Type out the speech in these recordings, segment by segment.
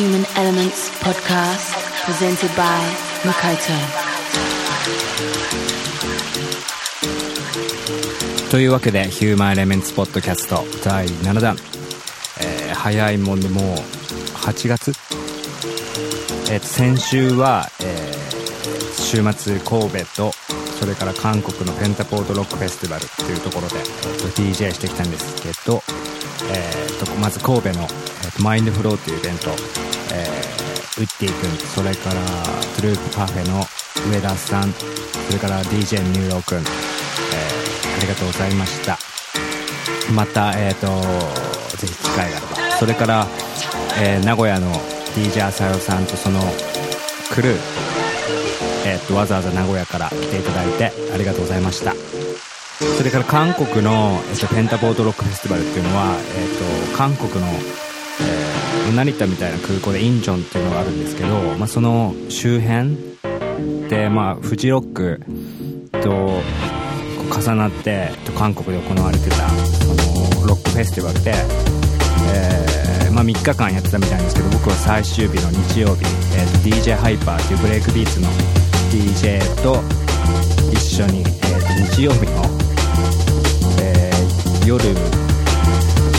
Human Elements Podcast presented by Makoto. というわけでヒューマンエレメンツポッドキャスト第7弾、えー、早いもんでもう8月？えー、と先週は、えー、週末神戸とそれから韓国のペンタポートロックフェスティバルっていうところで、えー、と DJ してきたんですけど、えー、とまず神戸の、マインドフローというイベント、えー、ウッディ君それからトゥループパフェの上田さんそれから DJ ニューロー君、えー、ありがとうございました。またえっ、ー、とぜひ機会があれば。それから、えー、名古屋の DJ 浅代さんとそのクルー、えー、っとわざわざ名古屋から来ていただいてありがとうございました。それから韓国の、えっと、ペンタボートロックフェスティバルっていうのは、えっと、韓国の、成田みたいな空港でインチョンっていうのがあるんですけど、まあ、その周辺で、まあ、フジロックと重なって韓国で行われてたそのロックフェスティバルで、えーまあ、3日間やってたみたいなんですけど僕は最終日の日曜日、えー、DJ ハイパーっていうブレイクビーツの DJ と一緒に、えー、と日曜日の、えー、夜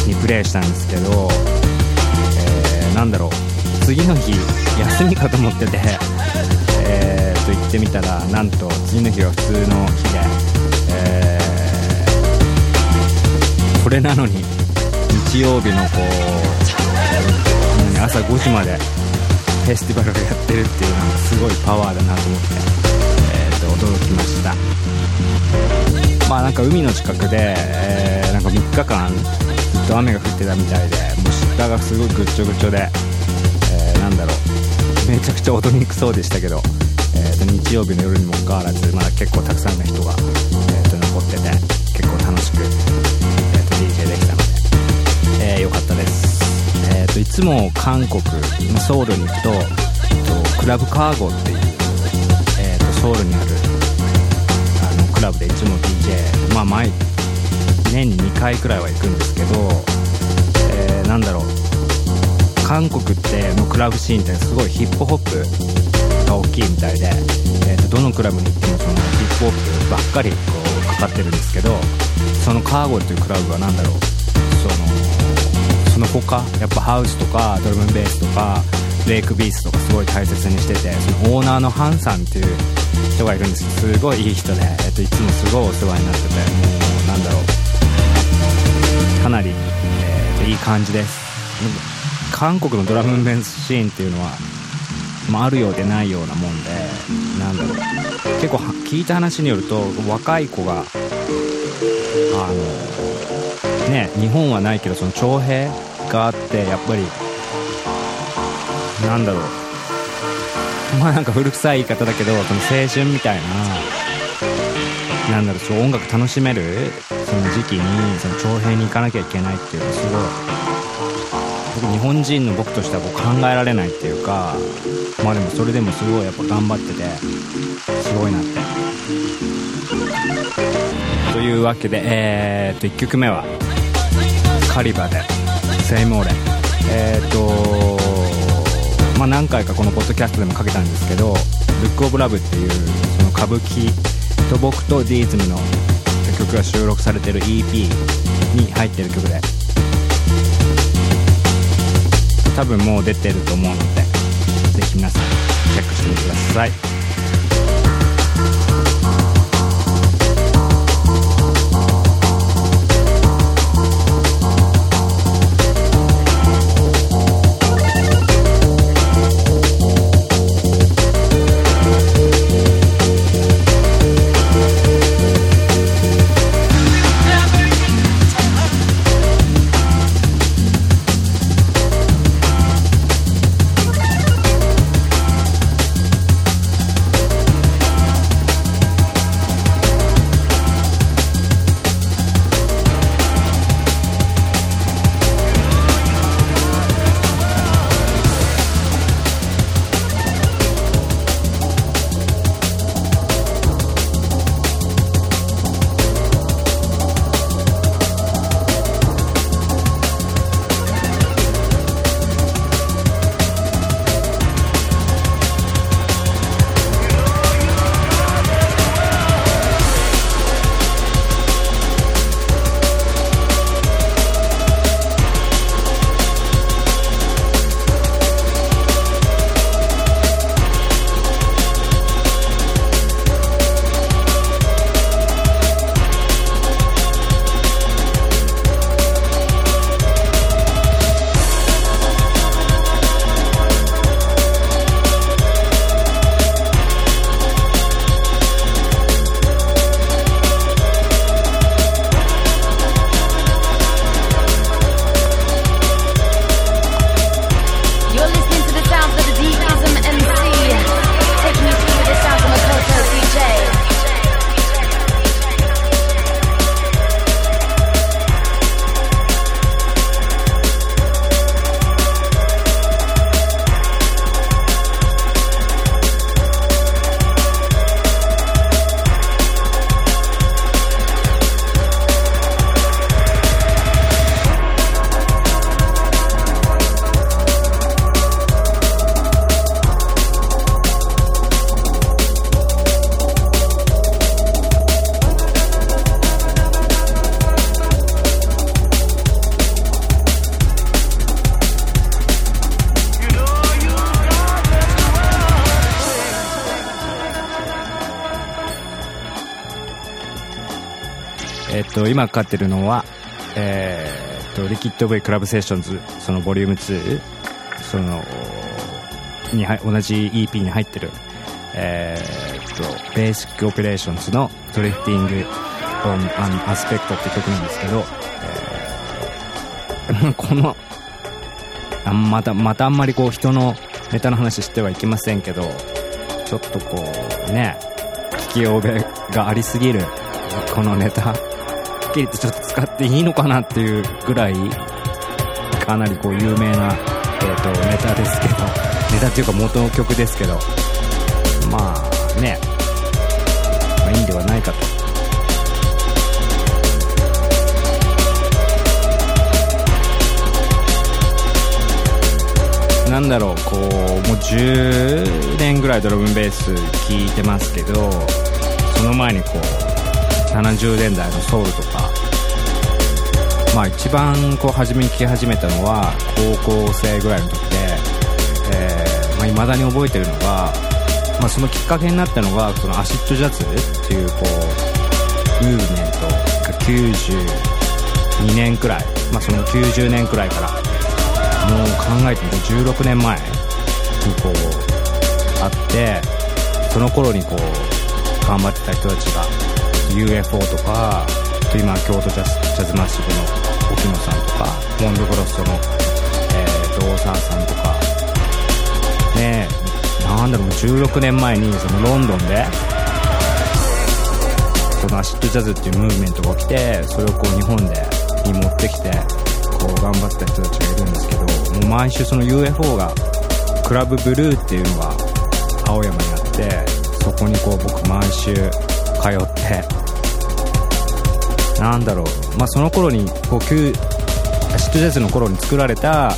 にプレイしたんですけど、なんだろう。次の日休みかと思ってて、えー、と行ってみたらなんと次の日は普通の日で、えー、これなのに日曜日のこう朝5時までフェスティバルをやってるっていうのがすごいパワーだなと思って、えー、と驚きました。まあなんか海の近くで、えー、なんか3日間ずっと雨が降ってたみたいでもう下がすごいぐっちょぐちょで、えー、なんだろう。めちゃくちゃ踊りにくそうでしたけど、えー、と日曜日の夜にもかかわらずまだ結構たくさんの人が、えー、と残ってて結構楽しく、えー、と DJ できたので、えー、よかったです。えーと、いつも韓国ソウルに行くと、えーと、クラブカーゴっていう、えーと、ソウルにあるあのクラブでいつも DJ まあ毎年に2回くらいは行くんですけど、なんだろう。韓国ってのクラブシーンってすごいヒップホップが大きいみたいで、えー、とどのクラブに行ってもそのヒップホップばっかりこうかかってるんですけどそのカーゴっていうクラブは何だろう。そのその他やっぱハウスとかドラムベースとかレイクビースとかすごい大切にしててそのオーナーのハンさんっていう人がいるんです。けどすごいいい人で、えっと、いつもすごいお世話になっててもうなんだろう。かなり、いい感じです。韓国のドラムベースシーンっていうのは、まあ、あるようでないようなもんでなんだろう。結構聞いた話によると若い子があのね日本はないけどその徴兵があってやっぱりなんだろう。まあなんか古臭い言い方だけどその青春みたいななんだろうそう音楽楽しめるその時期にその徴兵に行かなきゃいけないっていうのはすごい僕日本人の僕としてはこう考えられないっていうかまあでもそれでもすごいやっぱ頑張っててすごいなって。というわけでえー、っと1曲目はカリバでセイモーレ。えっ、とまあ何回かこのポッドキャストでもかけたんですけど「ルック・オブ・ラブ」っていうその歌舞伎と僕とディーズムの曲が収録されてる EP に入ってる曲で。多分もう出てると思うのでぜひ皆さんチェックしてみてください。と今かかってるのはえー、っとリキッド V クラブセッションズそのボリューム2そのに同じ EP に入ってるえー、っと Basic Operations の Drifting on Aspect って曲なんですけど、えー、このあまたまたあんまりこう人のネタの話してはいけませんけどちょっとこうね聞き覚えがありすぎるこのネタ。っきり言ってちょっと使っていいのかなっていうぐらいかなりこう有名な、えーと、ネタですけど。ネタっていうか元の曲ですけど。まあね、まあ、いいんではないかと。なんだろうこうもう10年ぐらいドラムベース聴いてますけどその前にこう70年代のソウルとかまあ一番こう初めに聴き始めたのは高校生ぐらいの時で、えーまあ、未だに覚えてるのが、まあ、そのきっかけになったのがそのアシッドジャズっていうこうムーブメントが92年くらい、まあ、その90年くらいからもう考えてみると16年前にこうあってその頃にこう頑張ってた人たちが UFO とかと今京都ジャズジャズマッシブの沖野さんとかモンドグロストの、えー、ドーサーさんとかねえなんだろう16年前にそのロンドンでそのアシッドジャズっていうムーブメントが起きてそれをこう日本でに持ってきてこう頑張った人たちがいるんですけどもう毎週その UFO がクラブブルーっていうのが青山にあってそこにこう僕毎週通ってなんだろう。まあその頃にこう旧シットジャズの頃に作られた、まあ、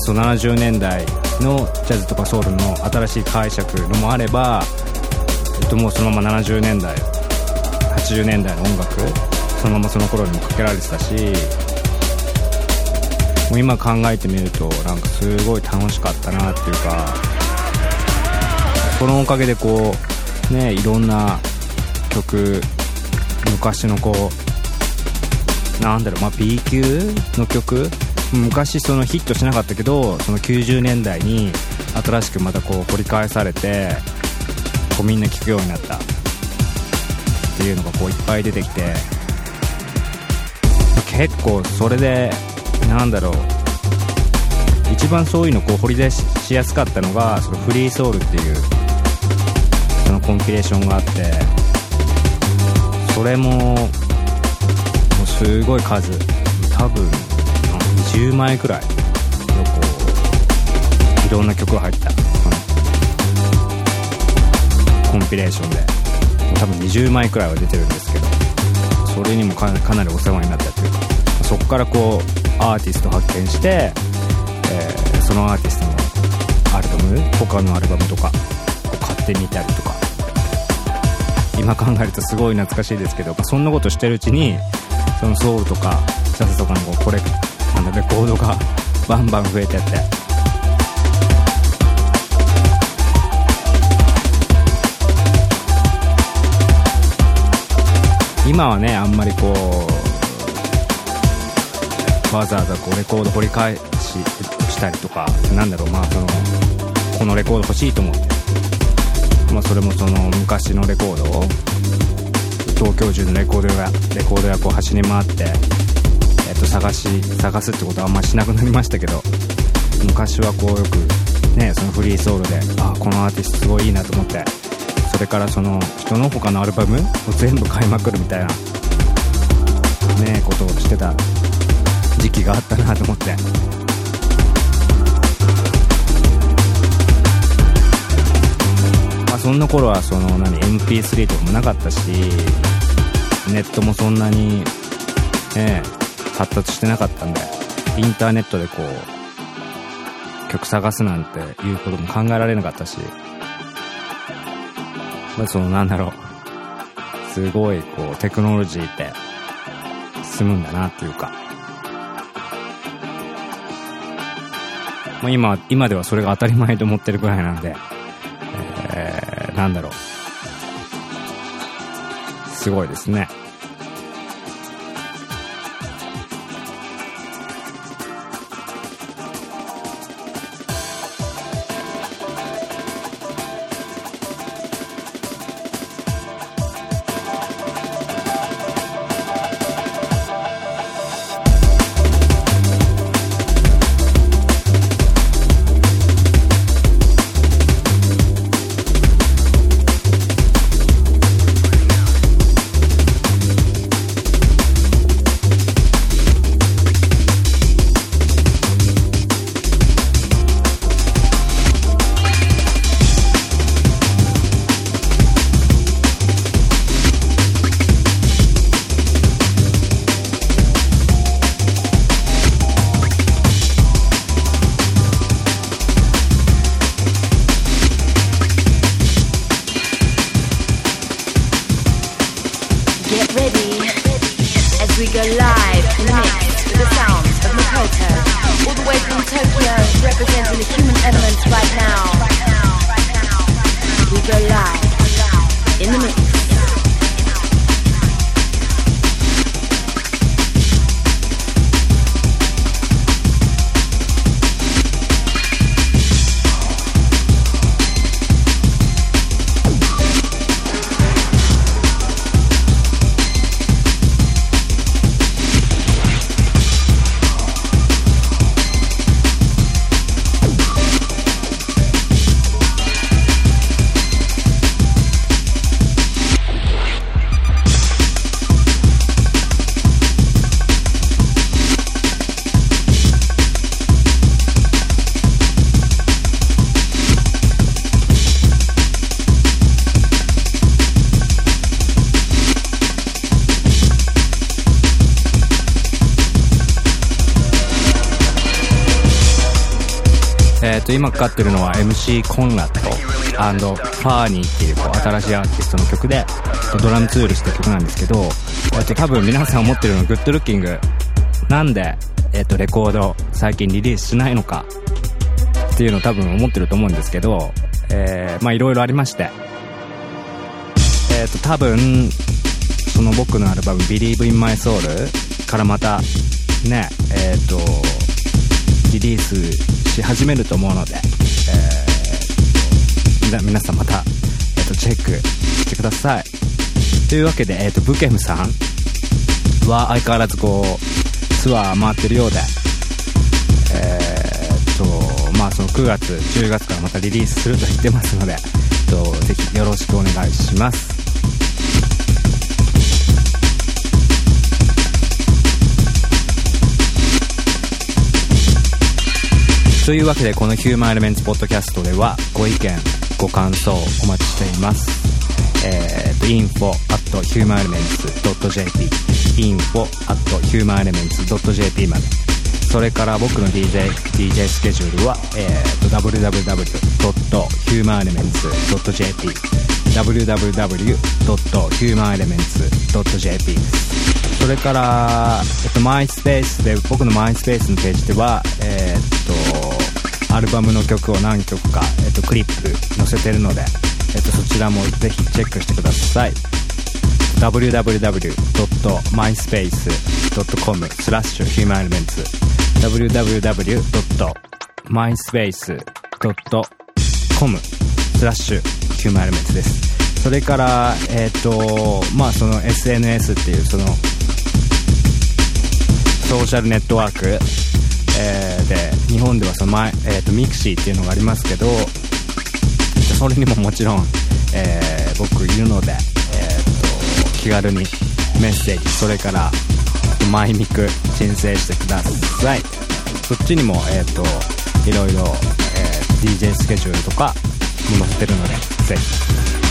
その70年代のジャズとかソウルの新しい解釈のもあれば、えっと、もうそのまま70年代80年代の音楽そのままその頃にもかけられてたしもう今考えてみるとなんかすごい楽しかったなっていうかそのおかげでこうねいろんな曲昔のこうなんだろうまあ B 級の曲？昔そのヒットしなかったけどその90年代に新しくまたこう掘り返されてこうみんな聴くようになった。っていうのがこういっぱい出てきて。結構それでなんだろう。一番そういうのこう掘り出しやすかったのがそのフリーソウルっていうそのコンピレーションがあって。それももうすごい数。多分20枚くらいのこういろんな曲が入った。コンピレーションで。多分20枚くらいは出てるんですけど。それにもかなりお世話になったっていうか。そこからこうアーティスト発見して、えー、そのアーティストのアルバム他のアルバムとかを買ってみたりとか。今考えるとすごい懐かしいですけどそんなことしてるうちにそのソウルとかジャズとかのこれなんだレコードがバンバン増えてって。今はねあんまりこうわざわざこうレコード掘り返ししたりとかなんだろうまあそのこのレコード欲しいと思って、まあ、それもその昔のレコードを東京中のレコード屋レコード屋こう走り回って、えっと、探し探すってことはあんましなくなりましたけど昔はこうよくねそのフリーソウルであこのアーティストすごいいいなと思ってそれからその人の他のアルバムを全部買いまくるみたいなねことをしてた時期があったなと思って。そんな頃はその何 MP3 とかもなかったしネットもそんなにね発達してなかったんでインターネットでこう曲探すなんていうことも考えられなかったしまあそのなんだろうすごいこうテクノロジーって進むんだなっていうか。まあ、今、今ではそれが当たり前と思ってるぐらいなんで、なんだろう。すごいですね。今かかってるのは MC コンラットファーニーっていうこう新しいアーティストの曲で、ドラムツールした曲なんですけど、えっ、と、多分皆さん思ってるのグッドルッキング、なんで、えっ、と、レコード最近リリースしないのか？っていうのを多分思ってると思うんですけど、えー、まあいろいろありまして、えっ、と、多分、その僕のアルバム Believe in My Soul からまたねえっ、ー、とリリースし始めると思うので、えー、皆さんまた、えーと、チェックしてください。というわけで、えーと、ブケムさんは相変わらずこうツアー回ってるようでえー、とまあその9月10月からまたリリースすると言ってますので、えー、とぜひよろしくお願いします。というわけでこのヒューマンエレメンツポッドキャストではご意見ご感想お待ちしています。えー、と info at humanelements.jp info at humanelements.jp まで。それから僕の DJ, DJ スケジュールは、えー、と www.humanelements.jp www.humanelements.jp それから、えっと、マイスペースで僕のマイスペースのページでは、えー、っとアルバムの曲を何曲か、えっと、クリップ載せてるので、えっと、そちらもぜひチェックしてください。www.myspace.com スラッシュヒューマンエレメンツ。www.myspace.com スラッシュヒューマンエレメンツです。それからえっ、とまあその SNS っていうそのソーシャルネットワークえー、で日本ではその前、えーと、ミクシーっていうのがありますけどそれにももちろん、えー、僕いるので、えーと、気軽にメッセージそれからマイミク申請してください。そっちにも、えーと、いろいろ、えー、DJ スケジュールとかも載せてるのでぜひ。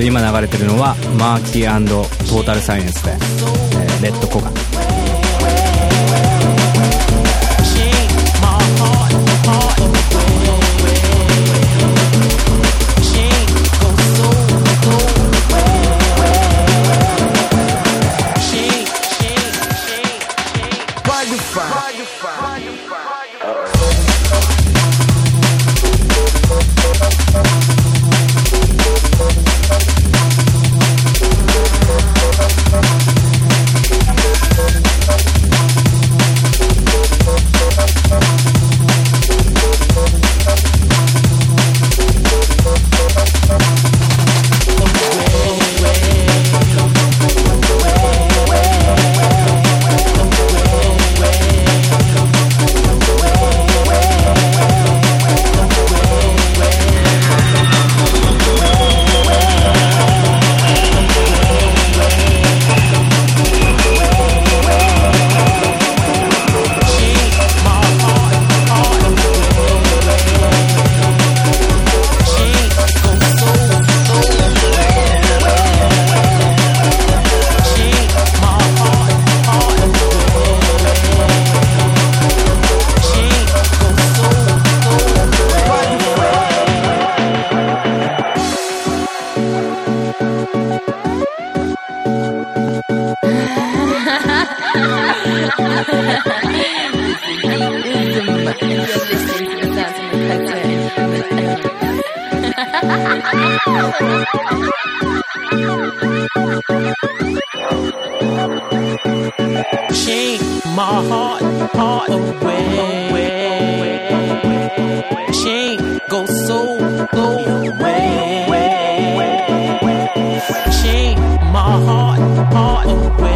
と今流れてるのはマーキートータルサイエンスで、えレッドコガファイ my heart, heart away. Chain go so, so away. Chain my heart, heart away.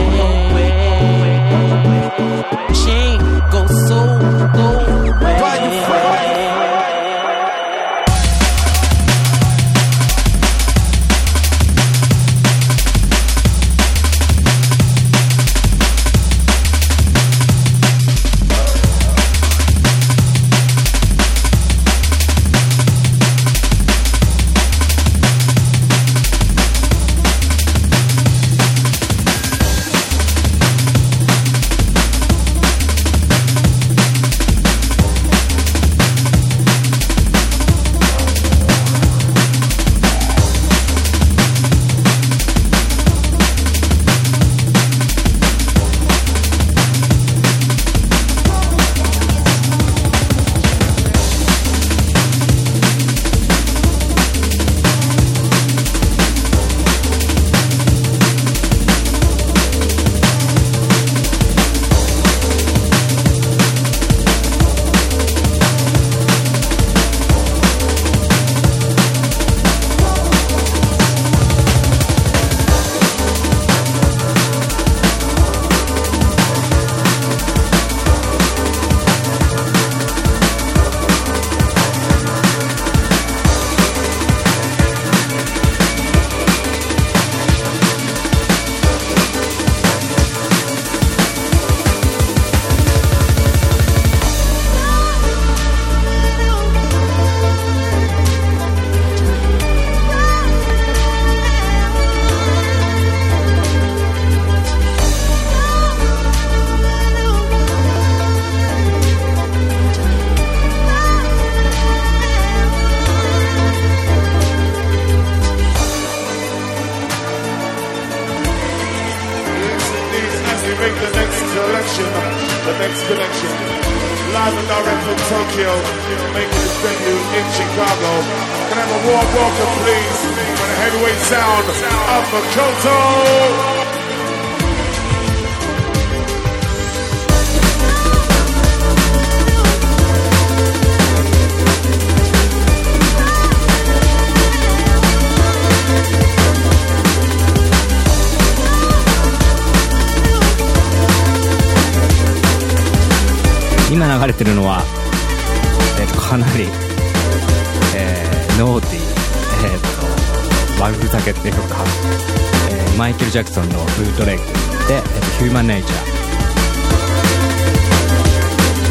ジャクソンの「ブートレッグ」で、えーとヒューマン・ネイチャ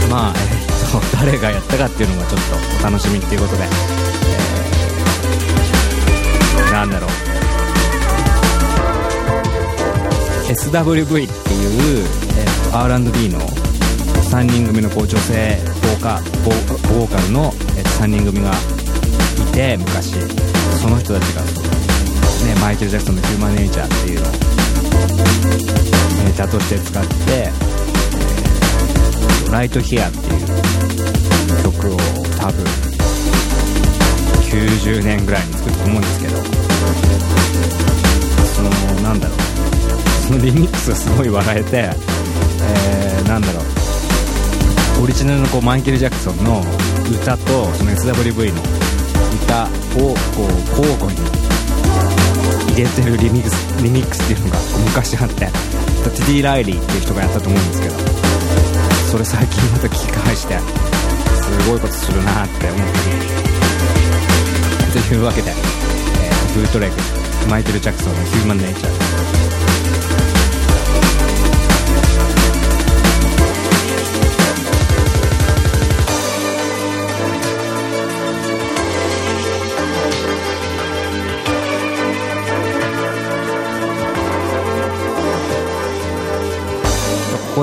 ー。まあ、えーと 誰がやったかっていうのがちょっとお楽しみっていうことで、えーなんだろう。SWV っていう、えーと R&B の3人組のこう女性ボーカボーボーカルの、3人組がいて昔。その人たちがその、ね、マイケル・ジャクソンの「ヒューマン・ネイチャー」っていうのをネタとして使って「えーライト・ヒア」っていう曲を多分90年ぐらいに作ったと思うんですけどそのなんだろう。そのリミックスがすごい笑えて、えー、なんだろう。オリジナルのこうマイケル・ジャクソンの歌とその SWV の歌をこう交互に入れてるリミックスリミックスっていうのが昔あってティディ・ライリーっていう人がやったと思うんですけどそれ最近また聞き返してすごいことするなって思ってというわけで、えーブートレグマイケル・ジャクソンの「ヒューマン・ネイチャー」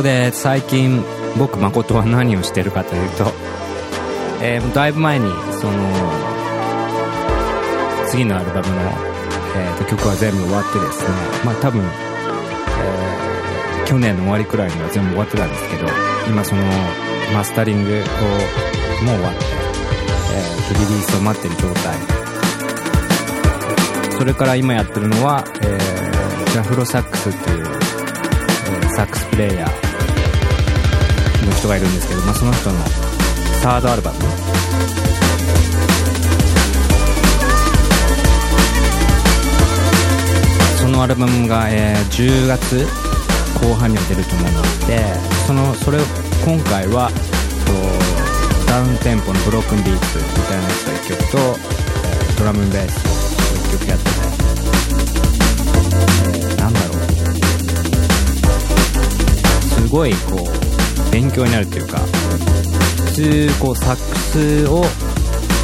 こで最近僕誠は何をしてるかというと、えーだいぶ前にその次のアルバムの、えーと曲は全部終わってですねまあ多分、えー去年の終わりくらいには全部終わってたんですけど今そのマスタリングをもう終わって、えーリリースを待ってる状態。それから今やってるのは、えージャフロサックスっていう、えーサックスプレイヤー。の人がいるんですけど、まあ、その人のサードアルバム。そのアルバムが、えー10月後半には出ると思うのでそのそれを今回はこうダウンテンポのブロークンビーツみたいなやつが1曲と、ドラムベース1曲やってて、えーなんだろう。すごいこう勉強になるっていうか普通こうサックスを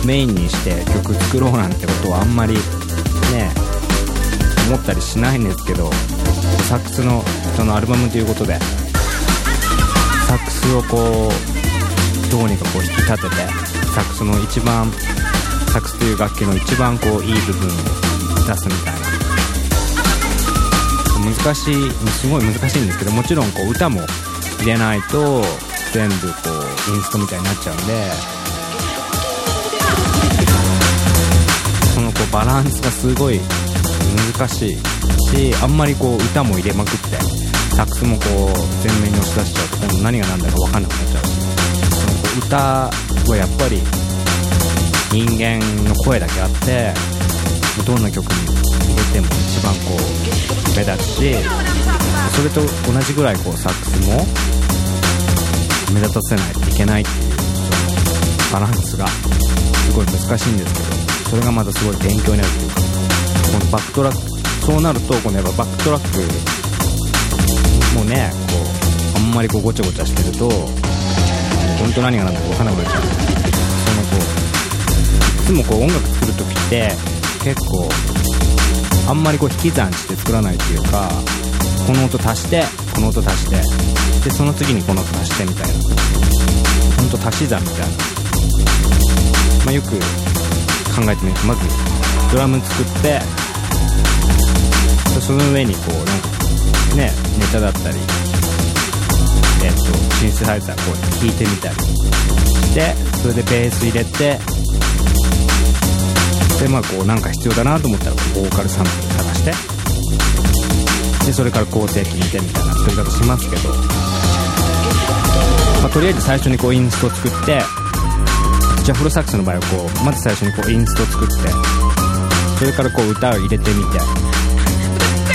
メインにして曲作ろうなんてことはあんまりね思ったりしないんですけどサックスのそのアルバムということでサックスをこうどうにかこう引き立ててサックスの一番サックスという楽器の一番こういい部分を出すみたいな。難しいすごい難しいんですけどもちろんこう歌も入れないと全部こうインストみたいになっちゃうんで。そのこうバランスがすごい難しい。しあんまりこう歌も入れまくってサックスもこう前面に押し出しちゃうと今度何が何だか分かんなくなっちゃう。そのこう歌はやっぱり人間の声だけあってどんな曲に入れても一番こう目立つしそれと同じぐらいこうサックスも目立たせないといけないっていうバランスがすごい難しいんですけどそれがまたすごい勉強になるというかこのバックトラックそうなるとこのやっぱバックトラックもねこうあんまりこうごちゃごちゃしてると本当何が何だか分からなくなっちゃうそのこういつもこう音楽作る時って結構あんまりこう引き算して作らないっていうかこの音足してこの音足してでその次にこの音足してみたいな。ほんと足し算みたいな。まあよく考えてみるとまずドラム作ってその上にこうなんかねネタだったりえっとシンセサイザーこう弾いてみたり。してそれでベース入れてでまあこうなんか必要だなと思ったらボーカルサンプル探して。でそれから構成聞いてみたいな作り方しますけど、まあ、とりあえず最初にこうインストを作ってジャフロサックスの場合はこうまず最初にこうインストを作ってそれからこう歌を入れてみて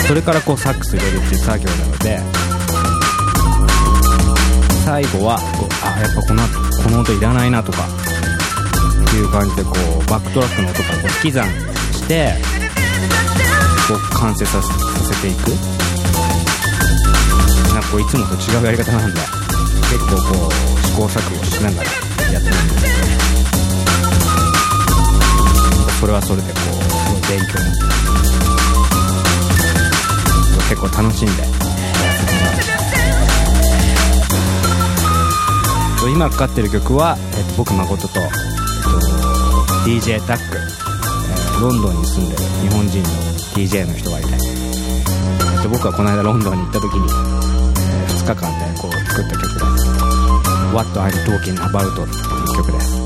それからこうサックス入れるっていう作業なので最後はこうあやっぱこのこの音いらないなとかっていう感じでこうバックトラックの音からこう引き算してこう完成させさせていく。なんかこういつもと違うやり方なんで結構こう試行錯誤しながらやってるんですけど。それはそれでこうすごい勉強になって結構楽しんでやらせてもらってます今かかってる曲は、えっと、僕誠と、えっと、DJ タック、えーロンドンに住んでる日本人の DJ の人がいて、えっと、僕はこの間ロンドンに行った時に、え2日間でこう作った曲で「What I'm Talking About」っていう曲で。す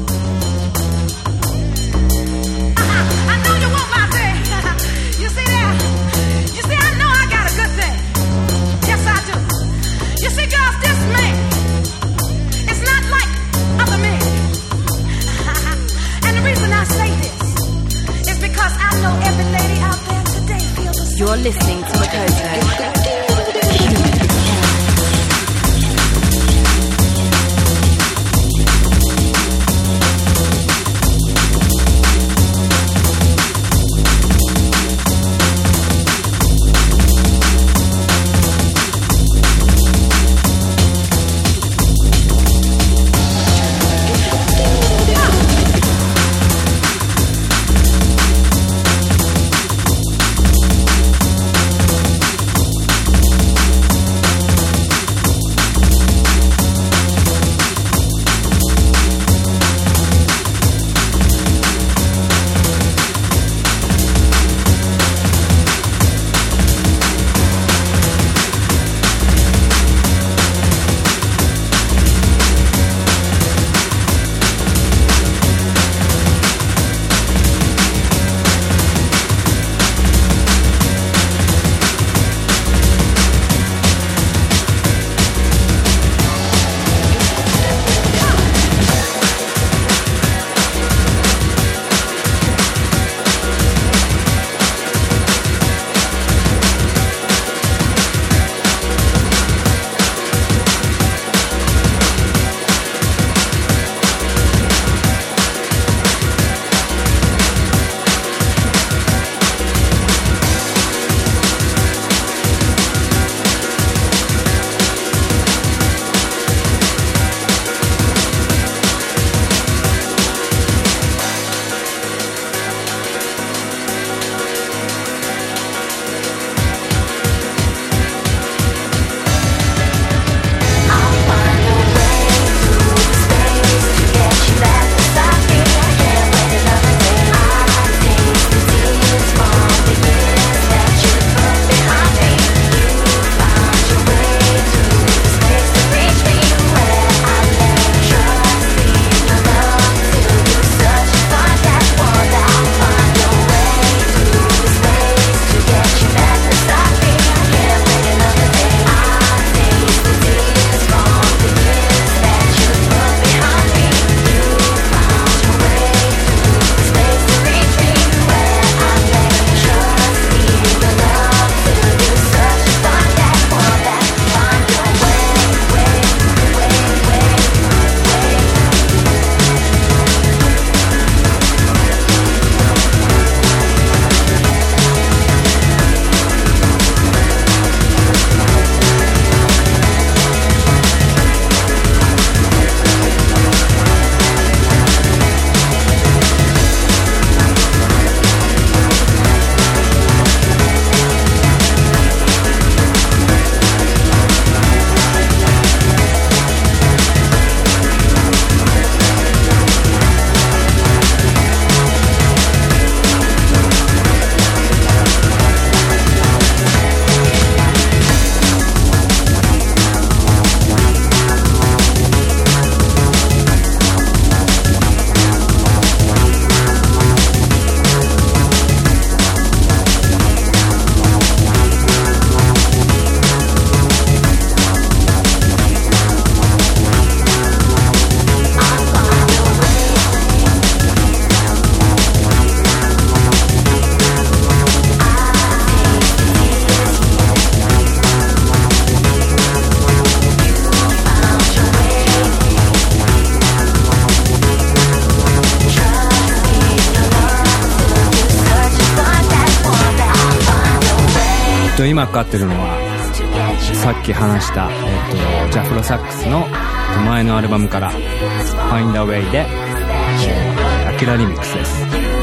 かってるのはさっき話した、えっと、ジャフロサックスの前のアルバムから「Find a Way で」アキラリミックスです。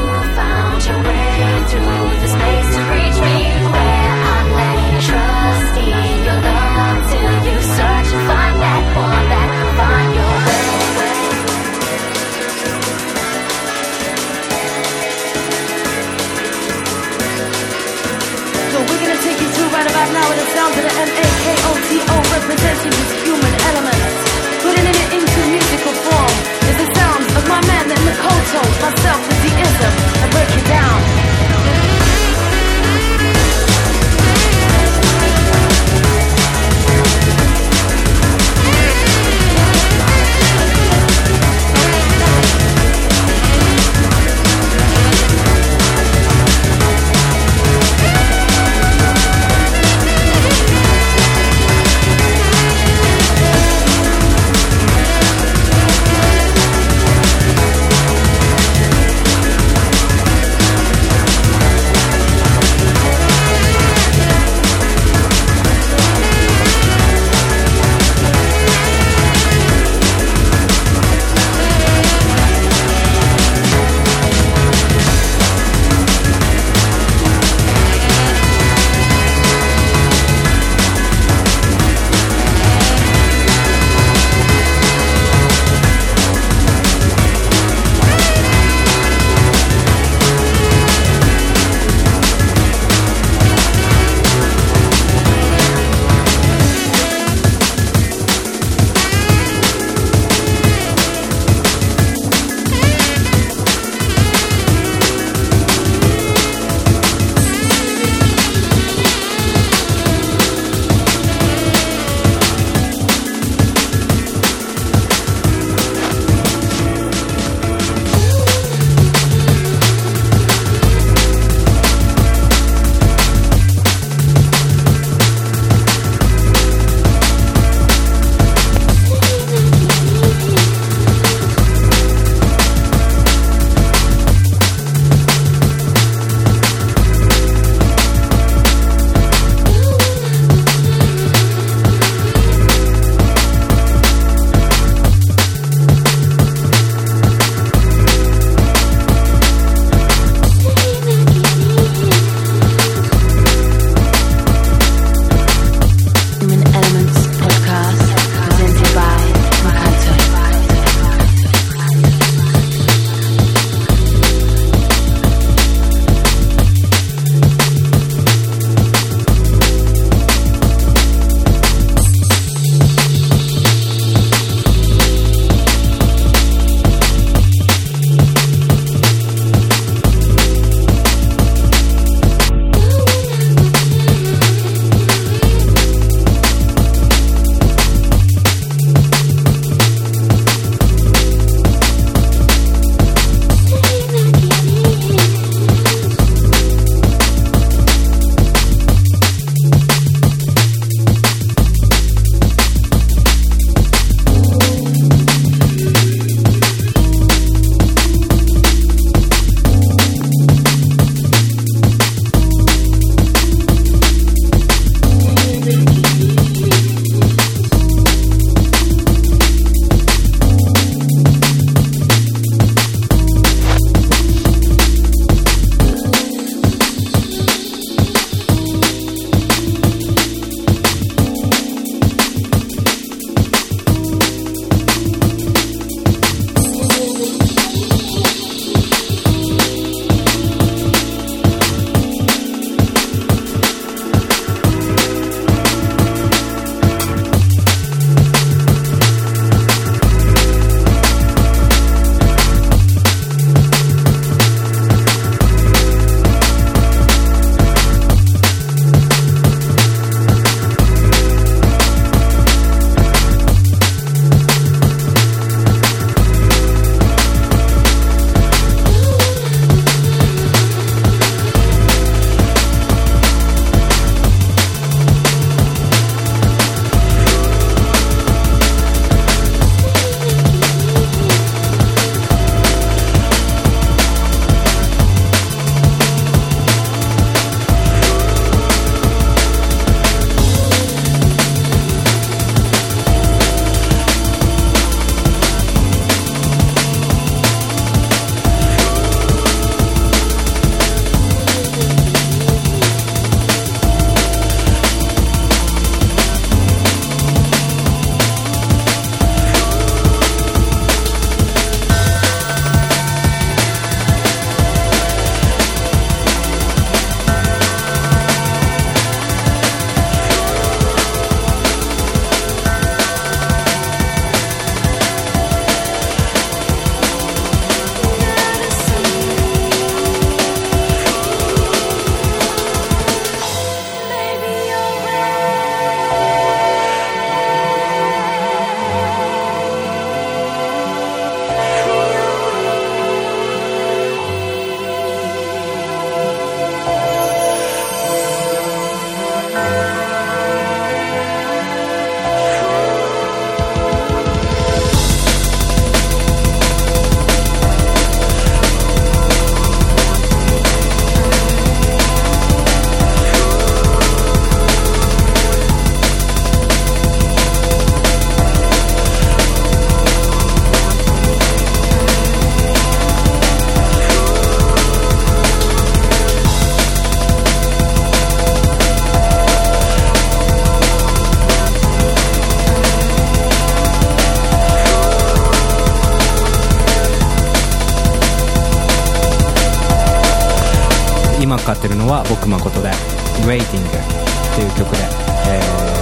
今かかってるのは僕誠で「Waiting」っていう曲で、えー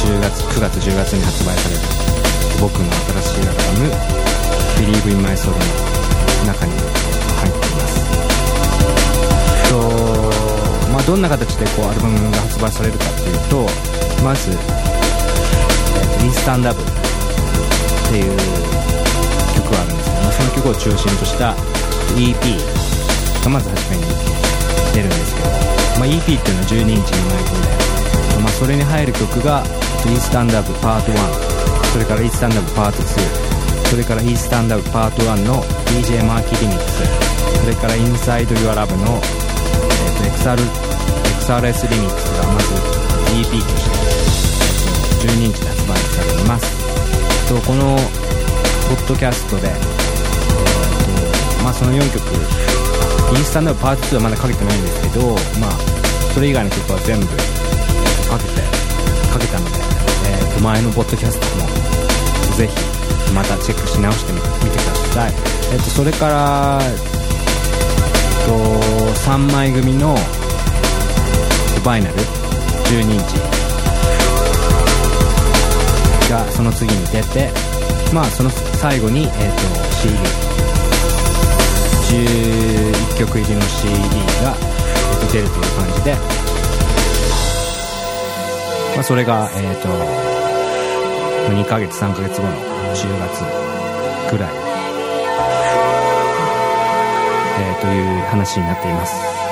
10月9月10月に発売される僕の新しいアルバム「Believe in My Soul」の中に入っています。とまあどんな形でこうアルバムが発売されるかっていうとまず「インスタンダブ」っていう曲があるんですけど、まあ、その曲を中心とした EP がまず初めに出るんですけど、まあ、EP っていうのは12インチのマイクで、まあ、それに入る曲が「イースタンダブパート1」それから「イースタンダブパート2」それから「イースタンダブパート1」の DJ マーキーリミックスそれから「インサイド・ユア・ラブの、えーと XR XRS リミックスがまず EP としてえーと12インチで発売されています。とこのポッドキャストで、えーとまあ、その4曲インスタンダブパート2はまだかけてないんですけど、まあ、それ以外の曲は全部かけてかけたので、えーと前のポッドキャストもぜひまたチェックし直してみてください、えっとそれから、えっと3枚組のバイナル12インチがその次に出てまあその最後に、えっと CD 11曲入りの CD が、えっと出るという感じで、まあ、それが、えっと2ヶ月3ヶ月後の10月ぐらい、えーという話になっています。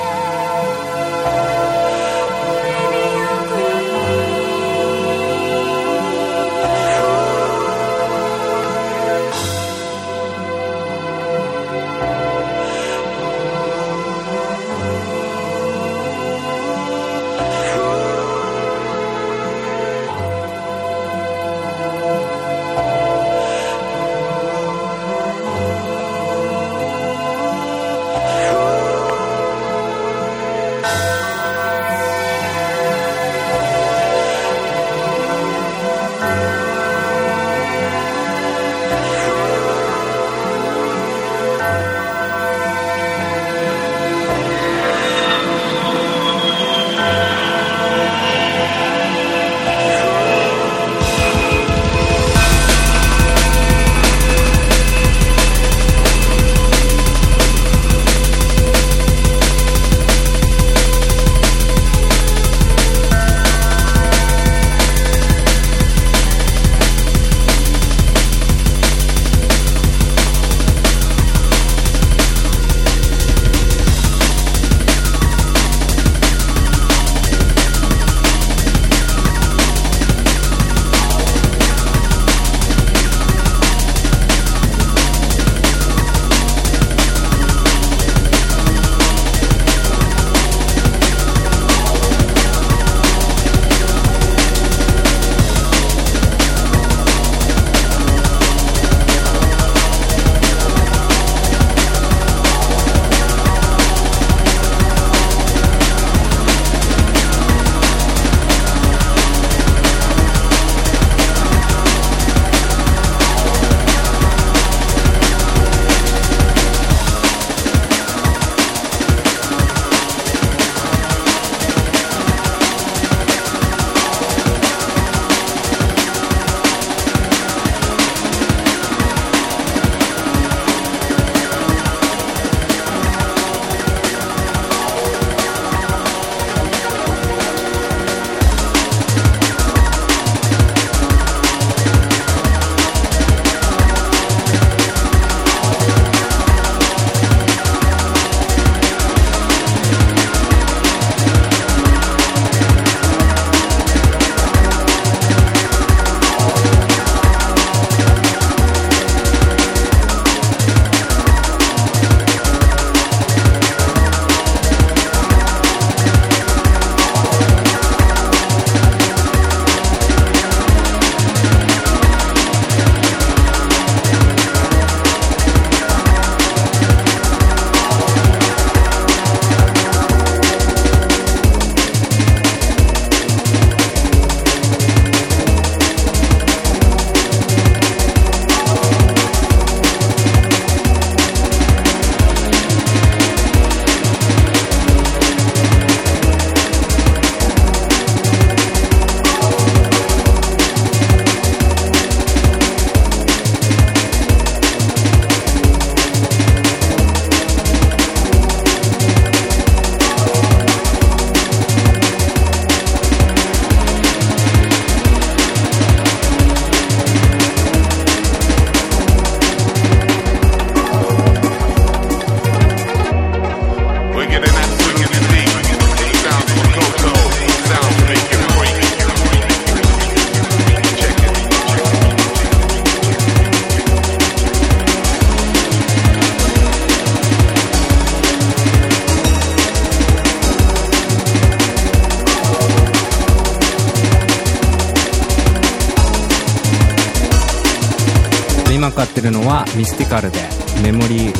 今かってるのはミスティカルで「メモリー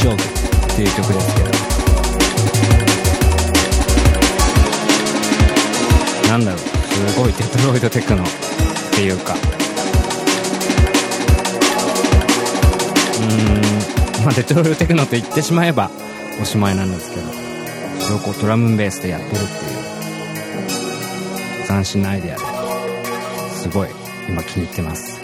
ジョグ」っていう曲ですけど。なんだろうすごいデトロイドテクノっていうか。うんまあデトロイドテクノって言ってしまえばおしまいなんですけどそれをこうドラムベースでやってるっていう斬新なアイデアですごい今気に入ってます。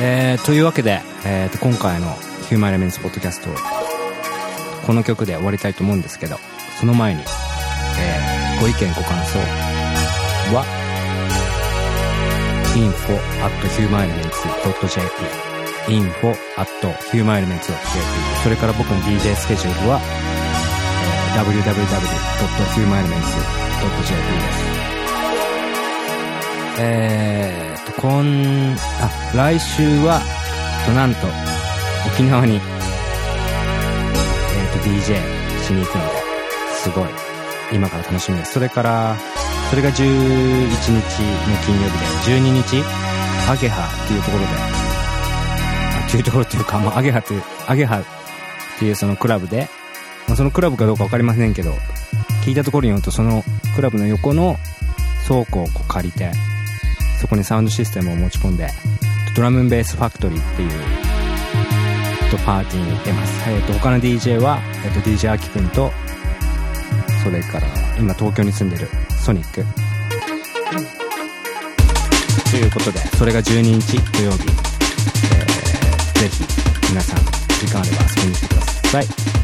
えー、というわけで、えー、と今回のヒューマンエレメンツポッドキャストこの曲で終わりたいと思うんですけどその前に、えーご意見ご感想は info at humanelements.jp info at humanelements.jp それから僕の DJ スケジュールは、えー www.humanelements.jp です。えーとこんあ来週はなんと沖縄にえーと DJ しに行くのですごい今から楽しみです。それからそれが11日の金曜日で12日アゲハっていうところであっていうところっていうか、まあ、アゲハっていうアゲハっていうそのクラブで、まあ、そのクラブかどうか分かりませんけど聞いたところによるとそのクラブの横の倉庫を借りてそこにサウンドシステムを持ち込んでドラムベースファクトリーっていうとパーティーに出ます、えー、と他の DJ は、えー、と DJ アキくんとそれから今東京に住んでるソニック。ということでそれが12日土曜日、えーぜひ皆さん時間あれば遊びに来てください。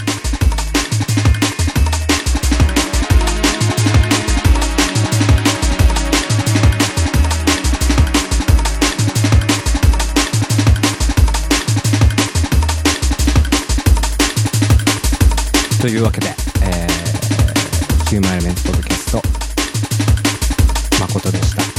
というわけで、えー、ヒューマンエレメントポッドキャスト誠でした。